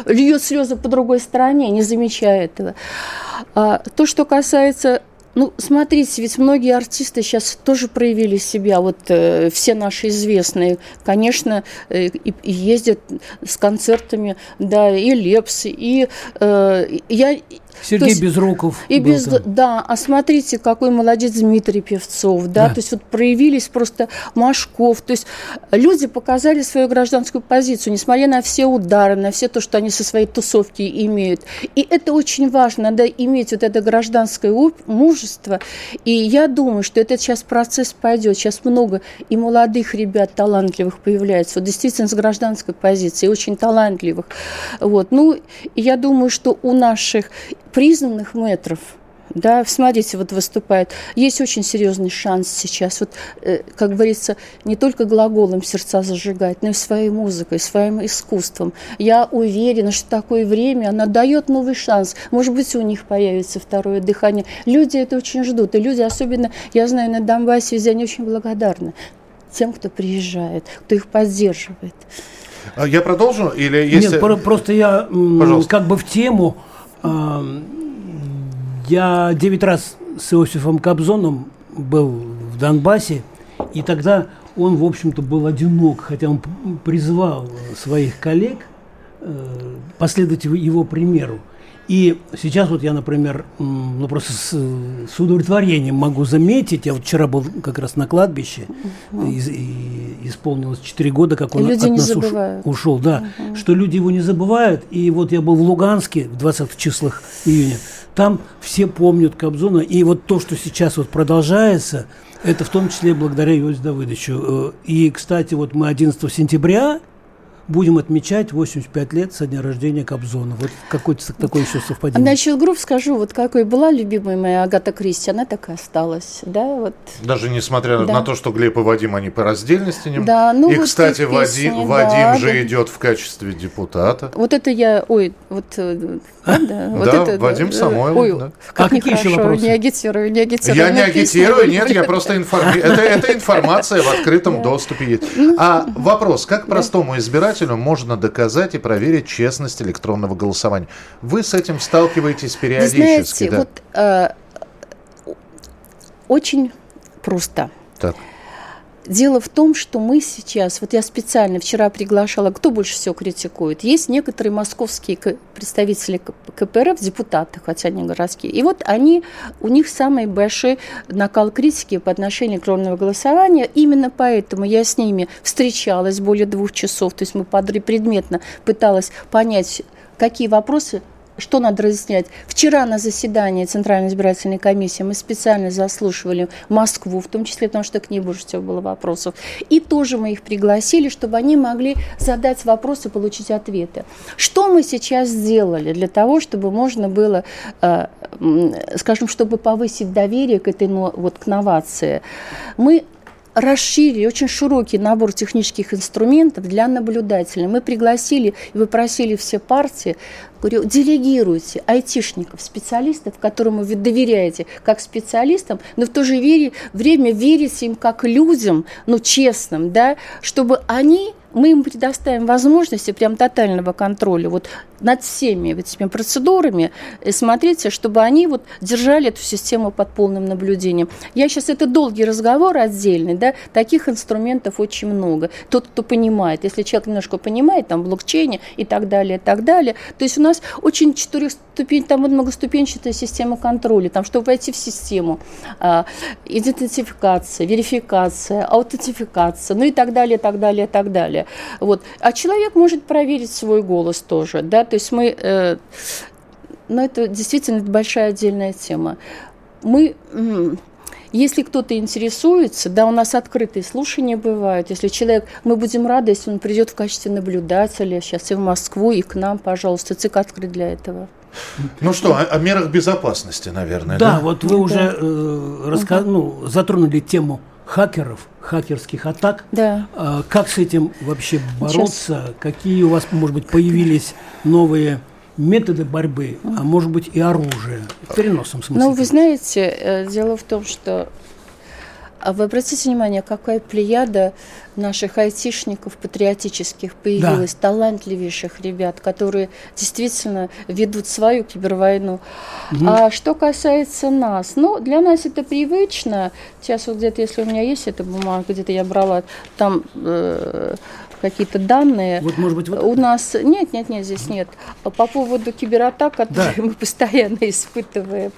льет слезы по другой стороне, не замечая этого. А, то, что касается ну, смотрите, ведь многие артисты сейчас тоже проявили себя. Вот э, все наши известные, конечно, э, и, ездят с концертами, да, и Лепс, и э, я... Сергей есть Безруков И без, там. да, а смотрите, какой молодец Дмитрий Певцов, да, Да. то есть вот проявились просто Машков, то есть люди показали свою гражданскую позицию, несмотря на все удары, на все то, что они со своей тусовки имеют. И это очень важно, надо иметь вот это гражданское мужество, и я думаю, что этот сейчас процесс пойдет, сейчас много и молодых ребят талантливых появляется, вот действительно с гражданской позиции, очень талантливых, вот, ну, я думаю, что у наших признанных метров, да, смотрите, вот выступает. Есть очень серьезный шанс сейчас, вот, э, как говорится, не только глаголом сердца зажигать, но и своей музыкой, своим искусством. Я уверена, что такое время, оно дает новый шанс. Может быть, у них появится второе дыхание. Люди это очень ждут. И люди, особенно, я знаю, на Донбассе, везде они очень благодарны тем, кто приезжает, кто их поддерживает. А Я продолжу? Или есть... Нет, про- просто я м, Пожалуйста. как бы в тему. Я девять раз с Иосифом Кобзоном был в Донбассе, и тогда он, в общем-то, был одинок, хотя он призвал своих коллег э, последовать его примеру. И сейчас вот я, например, ну просто с, с удовлетворением могу заметить, я вот вчера был как раз на кладбище, угу. и, и исполнилось 4 года, как он люди от нас забывают. ушел, да, угу. что люди его не забывают. И вот я был в Луганске в 20 числах июня, там все помнят Кобзона, и вот то, что сейчас вот продолжается, это в том числе благодаря Иосифу Давыдовичу. Э, и, кстати, вот мы 11 сентября будем отмечать 85 лет со дня рождения Кобзона. Вот какое-то такое еще совпадение. Насчет групп скажу, вот какой была любимая моя Агата Кристи, она так и осталась. Да, вот. Даже несмотря да. на то, что Глеб и Вадим, они по раздельности не Да, ну И, вот кстати, песни, Вадим, да, Вадим же да. идет в качестве депутата. Вот это я, ой, вот, А? да, вот Да, это, Вадим да, Самойлов, Ой, да. как А какие еще нехорошо, вопросы? не агитирую, не агитирую. Я не агитирую, нет, я просто информирую. Это, это информация в открытом доступе есть. А вопрос, как простому избирателю можно доказать и проверить честность электронного голосования? Вы с этим сталкиваетесь Вы периодически, знаете, да? вот э, очень просто. Так. Дело в том, что мы сейчас, вот я специально вчера приглашала, кто больше всего критикует. Есть некоторые московские представители КПРФ, депутаты, хотя они городские. И вот они, у них самый большой накал критики по отношению к электронного голосования. Именно поэтому я с ними встречалась более двух часов. То есть мы предметно пыталась понять, какие вопросы что надо разъяснять? Вчера на заседании Центральной избирательной комиссии мы специально заслушивали Москву, в том числе потому, что к ней больше всего было вопросов. И тоже мы их пригласили, чтобы они могли задать вопросы, получить ответы. Что мы сейчас сделали для того, чтобы можно было, э, скажем, чтобы повысить доверие к этой, вот, к новации? Мы расширили очень широкий набор технических инструментов для наблюдателей. Мы пригласили и попросили все партии, говорю, делегируйте айтишников, специалистов, которым вы доверяете как специалистам, но в то же время верите им как людям, ну, честным, да, чтобы они мы им предоставим возможности прям тотального контроля вот над всеми этими процедурами. И смотрите, чтобы они вот держали эту систему под полным наблюдением. Я сейчас, это долгий разговор отдельный, да, таких инструментов очень много. Тот, кто понимает, если человек немножко понимает, там, блокчейне и так далее, и так далее. То есть у нас очень четырехступень, там вот многоступенчатая система контроля, там, чтобы войти в систему, а, идентификация, верификация, аутентификация, ну и так далее, так далее, так далее. Вот. А человек может проверить свой голос тоже, да, то есть мы, э, ну это действительно большая отдельная тема. Мы, если кто-то интересуется, да, у нас открытые слушания бывают. Если человек, мы будем рады, если он придет в качестве наблюдателя сейчас и в Москву, и к нам, пожалуйста, ЦИК открыт для этого. Ну что, о, о мерах безопасности, наверное, Да, да? вот вы уже э, раска- ну, затронули тему хакеров, хакерских атак. Да. А как с этим вообще бороться? Какие у вас, может быть, появились новые методы борьбы, а может быть и оружие? В переносном смысле. Ну, вы знаете, э, дело в том, что а вы обратите внимание, какая плеяда наших айтишников патриотических появилась, талантливейших ребят, которые действительно ведут свою кибервойну. А что касается нас, ну, для нас это привычно. Сейчас вот где-то, если у меня есть эта бумага, где-то я брала, там э, какие-то данные. Вот, может быть, вот- У нас... Нет, нет, нет, здесь нет. По поводу кибератак, которые Да. мы постоянно испытываем.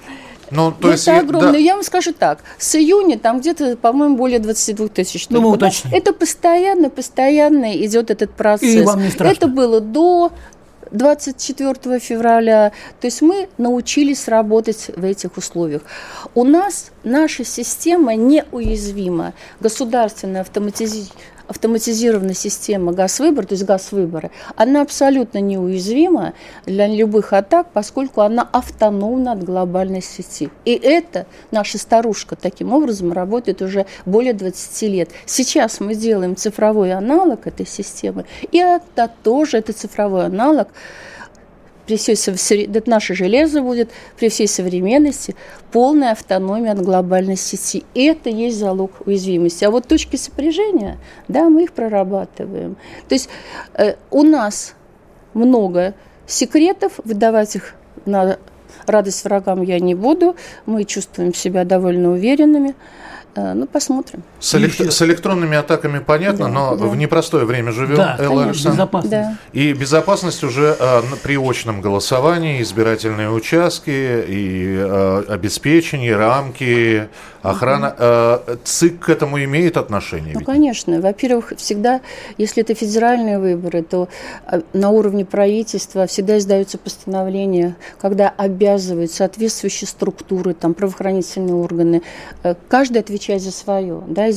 Ну, то Ну, есть, это огромное. да. Я вам скажу так. С июня там где-то, по-моему, более 22 тысяч. Ну, мы уточним. Это постоянно, постоянно идет этот процесс. И вам не страшно? Это было до 24 февраля. То есть мы научились работать в этих условиях. У нас наша система неуязвима. Государственная автоматизи- автоматизированная система газ-выбора, то есть газ-выборы, она абсолютно неуязвима для любых атак, поскольку она автономна от глобальной сети. И это наша старушка таким образом работает уже более 20 лет. Сейчас мы делаем цифровой аналог этой системы, и это тоже, это цифровой аналог, при всей это наше железо будет при всей современности полная автономия от глобальной сети. И это есть залог уязвимости. А вот точки сопряжения, да, мы их прорабатываем. То есть э, у нас много секретов, выдавать их на радость врагам я не буду. Мы чувствуем себя довольно уверенными. Э, ну, посмотрим. С, элект... с электронными атаками понятно, да, но да. в непростое время живем, да, Элла конечно, безопасность. Да. И безопасность уже э, при очном голосовании, избирательные участки и э, обеспечение, рамки, охрана. Э, ЦИК к этому имеет отношение? Ну, ведь? конечно. Во-первых, всегда, если это федеральные выборы, то э, на уровне правительства всегда издаются постановления, когда обязывают соответствующие структуры, там, правоохранительные органы, э, каждый отвечает отвечать за свое. Да,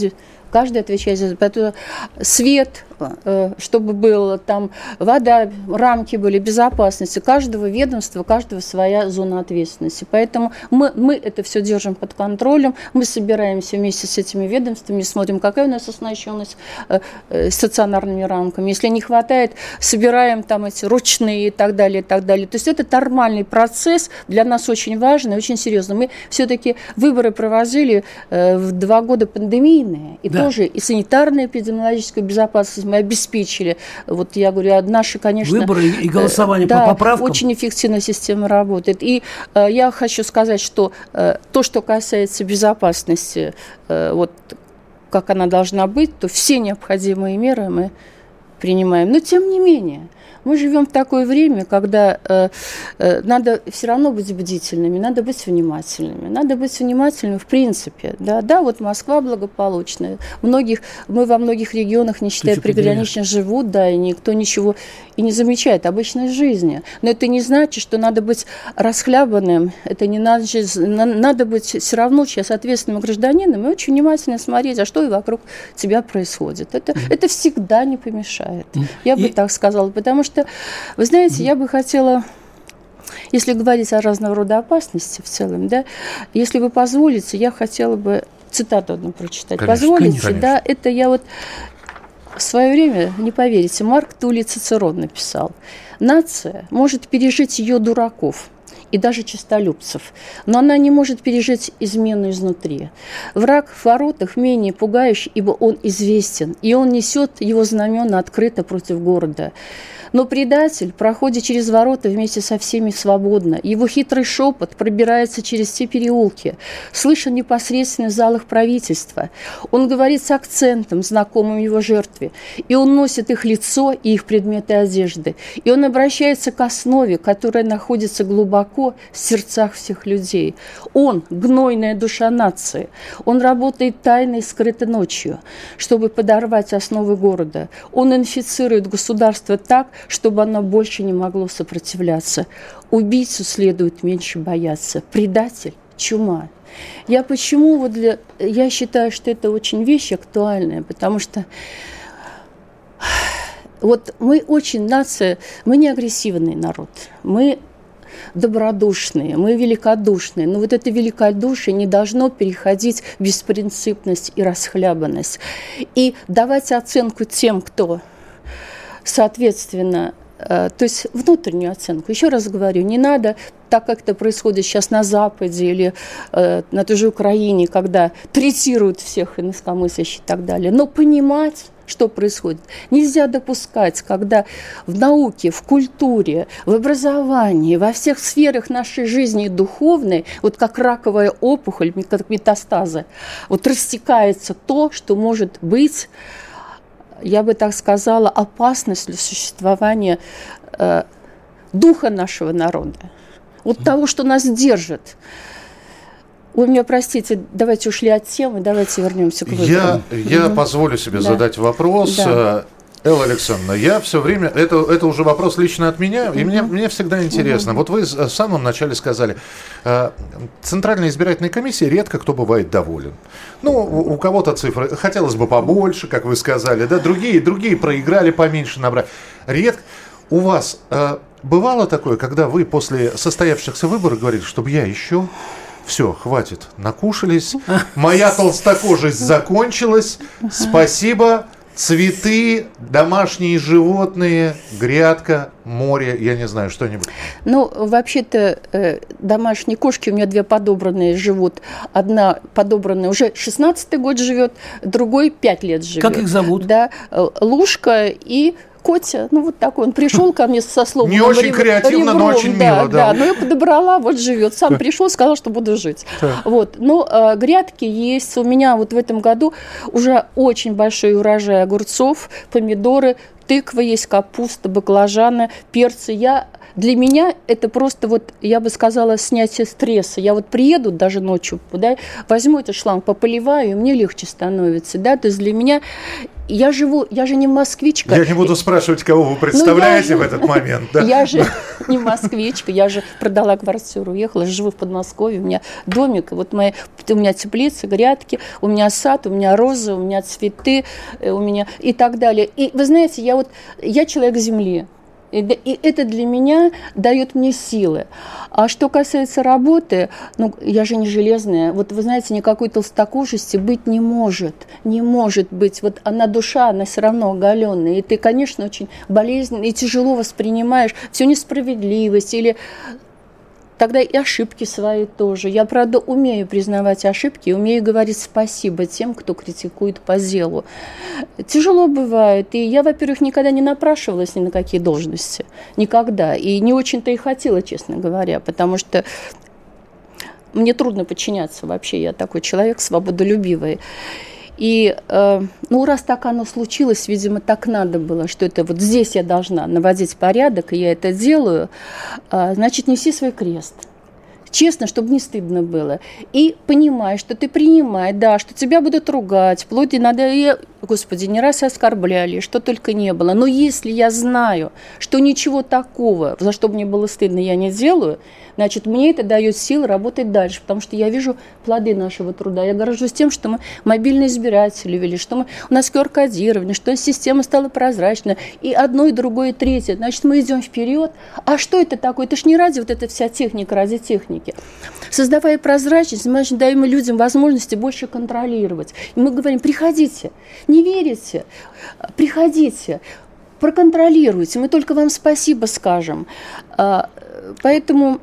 каждый отвечает за свое. Свет, Э, чтобы было там вода, рамки были безопасности. Каждого ведомства, каждого своя зона ответственности. Поэтому мы, мы это все держим под контролем. Мы собираемся вместе с этими ведомствами, смотрим, какая у нас оснащенность э, э, стационарными рамками. Если не хватает, собираем там эти ручные и так далее, и так далее. То есть это нормальный процесс, для нас очень важный, очень серьезный. Мы все-таки выборы провозили в два года пандемийные, и да. Тоже и санитарная эпидемиологическая безопасность мы обеспечили. Вот я говорю, наши, конечно... Выборы и голосование да, по поправкам. очень эффективно система работает. И э, я хочу сказать, что э, то, что касается безопасности, э, вот как она должна быть, то все необходимые меры мы принимаем. Но тем не менее, мы живем в такое время, когда э, э, надо все равно быть бдительными, надо быть внимательными. Надо быть внимательными в принципе. Да, да вот Москва благополучная. Многих, мы во многих регионах, не считая пригранично, живут, да, и никто ничего и не замечает обычной жизни. Но это не значит, что надо быть расхлябанным, это не надо, надо быть все равно сейчас ответственным гражданином и очень внимательно смотреть, а что и вокруг тебя происходит. Это, mm. это всегда не помешает. Mm. Я бы и... так сказала, потому что, вы знаете, я бы хотела если говорить о разного рода опасности в целом, да, если вы позволите, я хотела бы цитату одну прочитать. Конечно, Позволите, конечно. да, это я вот в свое время, не поверите, Марк Тули Цицерон написал, нация может пережить ее дураков, и даже честолюбцев. Но она не может пережить измену изнутри. Враг в воротах менее пугающий, ибо он известен, и он несет его знамена открыто против города. Но предатель проходит через ворота вместе со всеми свободно. Его хитрый шепот пробирается через все переулки, слышен непосредственно в залах правительства. Он говорит с акцентом, знакомым его жертве, и он носит их лицо и их предметы одежды. И он обращается к основе, которая находится глубоко в сердцах всех людей. Он – гнойная душа нации. Он работает тайно и скрыто ночью, чтобы подорвать основы города. Он инфицирует государство так, чтобы оно больше не могло сопротивляться. Убийцу следует меньше бояться. Предатель – чума. Я почему вот для... Я считаю, что это очень вещь актуальная, потому что вот мы очень нация, мы не агрессивный народ, мы добродушные, мы великодушные. Но вот это великодушие не должно переходить в беспринципность и расхлябанность. И давать оценку тем, кто Соответственно, э, то есть внутреннюю оценку. Еще раз говорю, не надо, так как это происходит сейчас на Западе или э, на той же Украине, когда третируют всех инакомыслящих и так далее, но понимать, что происходит. Нельзя допускать, когда в науке, в культуре, в образовании, во всех сферах нашей жизни духовной, вот как раковая опухоль, как метастазы, вот растекается то, что может быть я бы так сказала, опасность для существования э, духа нашего народа. Вот того, что нас держит. Вы меня простите, давайте ушли от темы, давайте вернемся к выборам. Я, я угу. позволю себе да. задать вопрос. Да. Элла Александровна, я все время, это, это уже вопрос лично от меня, и мне, мне всегда интересно. Вот вы в самом начале сказали, э, Центральная избирательная комиссия редко кто бывает доволен. Ну, у, у кого-то цифры хотелось бы побольше, как вы сказали, да, другие, другие проиграли поменьше набрать. Редко. У вас э, бывало такое, когда вы после состоявшихся выборов говорили, чтобы я еще все, хватит, накушались, моя толстокожесть закончилась, спасибо, Цветы, домашние животные, грядка, море, я не знаю, что-нибудь. Ну, вообще-то э, домашние кошки у меня две подобранные живут. Одна подобранная уже 16 год живет, другой 5 лет живет. Как их зовут? Да, э, Лушка и Котя, ну вот такой, он пришел ко мне со словом. Не очень креативно, но очень мило, да. Да, но я подобрала, вот живет. Сам пришел, сказал, что буду жить. Вот, но э, грядки есть. У меня вот в этом году уже очень большой урожай огурцов, помидоры, тыква есть, капуста, баклажаны, перцы. Я для меня это просто вот, я бы сказала, снятие стресса. Я вот приеду даже ночью, да, возьму этот шланг, пополиваю, и мне легче становится, да, то есть для меня я живу, я же не москвичка. Я не буду спрашивать, кого вы ну, представляете ну, в этот момент. Да? Я же не москвичка, я же продала квартиру, уехала, живу в Подмосковье, у меня домик, вот мои, у меня теплицы, грядки, у меня сад, у меня розы, у меня цветы, э, у меня и так далее. И вы знаете, я вот, я человек земли, и это для меня дает мне силы. А что касается работы, ну, я же не железная. Вот вы знаете, никакой толстокожести быть не может. Не может быть. Вот она душа, она все равно оголенная. И ты, конечно, очень болезненно и тяжело воспринимаешь всю несправедливость или тогда и ошибки свои тоже. Я, правда, умею признавать ошибки, умею говорить спасибо тем, кто критикует по делу. Тяжело бывает. И я, во-первых, никогда не напрашивалась ни на какие должности. Никогда. И не очень-то и хотела, честно говоря, потому что мне трудно подчиняться вообще. Я такой человек свободолюбивый. И, э, ну, раз так оно случилось, видимо, так надо было, что это вот здесь я должна наводить порядок, и я это делаю, э, значит, неси свой крест. Честно, чтобы не стыдно было. И понимай, что ты принимай, да, что тебя будут ругать, вплоть надо, и, господи, не раз оскорбляли, что только не было. Но если я знаю, что ничего такого, за что мне было стыдно, я не делаю, Значит, мне это дает силы работать дальше, потому что я вижу плоды нашего труда. Я горжусь тем, что мы мобильные избиратели ввели, что мы, у нас QR-кодирование, что система стала прозрачной, и одно, и другое, и третье. Значит, мы идем вперед. А что это такое? Это ж не ради вот эта вся техника, ради техники. Создавая прозрачность, мы даем людям возможности больше контролировать. И мы говорим, приходите, не верите, приходите, проконтролируйте, мы только вам спасибо скажем. Поэтому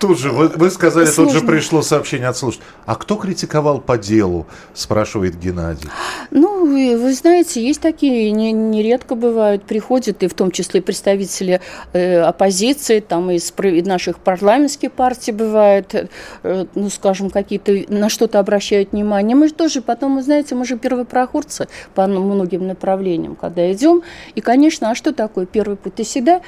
Тут же, вы, вы сказали, Сложно. тут же пришло сообщение от слушателей. А кто критиковал по делу, спрашивает Геннадий. Ну, вы, вы знаете, есть такие, не, нередко бывают, приходят, и в том числе представители э, оппозиции, там из наших парламентских партий бывают, э, ну, скажем, какие-то, на что-то обращают внимание. Мы же тоже потом, вы знаете, мы же первопроходцы по многим направлениям, когда идем. И, конечно, а что такое первый путь? Ты всегда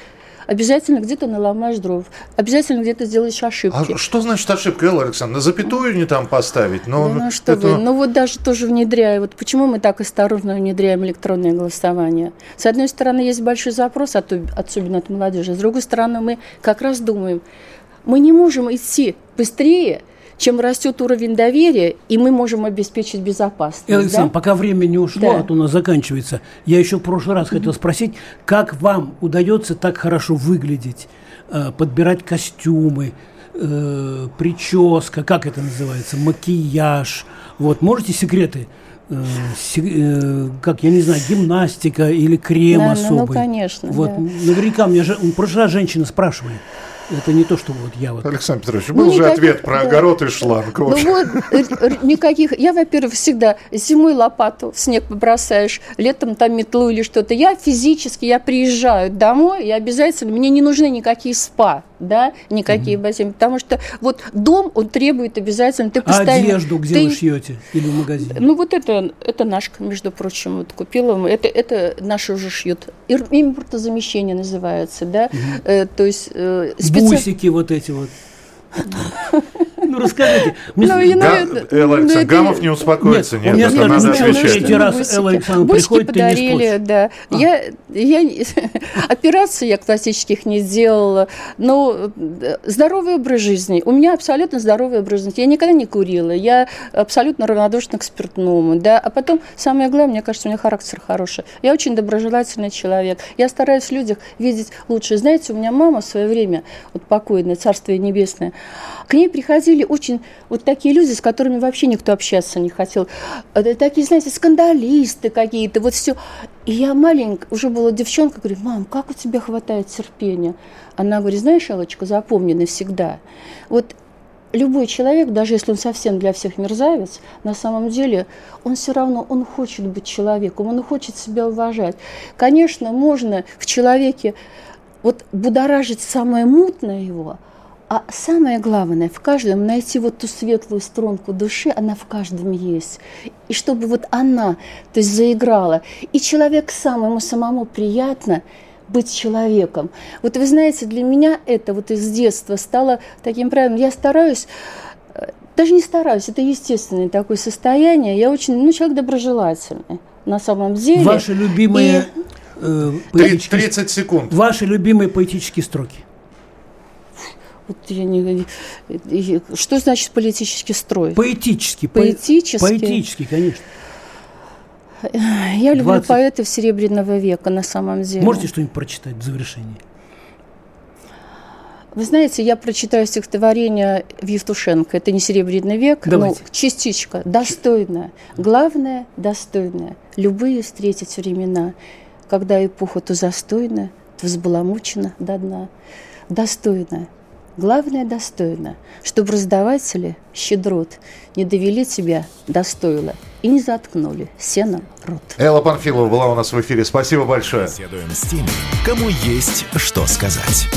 обязательно где-то наломаешь дров, обязательно где-то сделаешь ошибки. А что значит ошибка, Элла Александровна? На запятую не там поставить? Но ну, ну что это... вы, ну вот даже тоже внедряя, вот почему мы так осторожно внедряем электронное голосование? С одной стороны, есть большой запрос, особенно от молодежи, с другой стороны, мы как раз думаем, мы не можем идти быстрее, чем растет уровень доверия, и мы можем обеспечить безопасность. Александр, да? пока время не ушло, да. а то у нас заканчивается, я еще в прошлый раз хотел спросить, как вам удается так хорошо выглядеть, э, подбирать костюмы, э, прическа, как это называется, макияж. Вот, можете секреты? Э, как, я не знаю, гимнастика или крем да, особый. Ну, ну, конечно. Вот, да. наверняка мне же, в прошлый раз женщины спрашивали, это не то, что вот я вот... Александр Петрович, был ну, же никаких, ответ про да. огород и шланг. Ну вот, никаких... Я, во-первых, всегда зимой лопату в снег бросаешь, летом там метлу или что-то. Я физически, я приезжаю домой, и обязательно... Мне не нужны никакие спа да, никакие mm-hmm. бассейны, потому что вот дом, он требует обязательно, ты постоянно... А одежду где ты... вы шьете или в магазине? Ну вот это, это наш, между прочим, вот купила, это, это наши уже шьют. Импортозамещение называется, да, mm-hmm. э, то есть... Э. Бусики вот эти вот. Ну, расскажите. Ну, ну, Элла Александровна, Гамов не успокоится. Нет, нет это надо отвечать. Третий раз Элла Александровна приходит, подарили, да. А. Я, я, операции я классических не сделала, но здоровый образ жизни. У меня абсолютно здоровый образ жизни. Я никогда не курила, я абсолютно равнодушна к спиртному, да. А потом, самое главное, мне кажется, у меня характер хороший. Я очень доброжелательный человек. Я стараюсь в людях видеть лучше. Знаете, у меня мама в свое время, вот покойная, Царствие Небесное, к ней приходили очень вот такие люди, с которыми вообще никто общаться не хотел. Это такие, знаете, скандалисты какие-то, вот все. И я маленькая, уже была девчонка, говорю, мам, как у тебя хватает терпения? Она говорит, знаешь, Аллочка, запомни навсегда. Вот любой человек, даже если он совсем для всех мерзавец, на самом деле он все равно, он хочет быть человеком, он хочет себя уважать. Конечно, можно в человеке вот будоражить самое мутное его, а самое главное, в каждом найти вот ту светлую струнку души, она в каждом есть. И чтобы вот она, то есть заиграла. И человек сам, ему самому приятно – быть человеком. Вот вы знаете, для меня это вот из детства стало таким правилом. Я стараюсь э, даже не стараюсь, это естественное такое состояние. Я очень, ну, человек доброжелательный на самом деле. Ваши любимые... И... Э, поэтические... 30 секунд. Ваши любимые поэтические строки. Вот я не, что значит политический строй? Поэтический. Поэтический. Поэтический, конечно. Я люблю 20... поэтов Серебряного века на самом деле. Можете что-нибудь прочитать в завершении? Вы знаете, я прочитаю стихотворение Евтушенко. Это не Серебряный век, Давайте. но частичка. Достойная. Главное – достойная. Любые встретить времена, когда эпоха то застойна, то взбаламучена до дна. Достойная. Главное – достойно, чтобы раздаватели щедрот не довели тебя до стойла и не заткнули сеном рот. Элла Панфилова была у нас в эфире. Спасибо большое. Беседуем с теми, кому есть что сказать.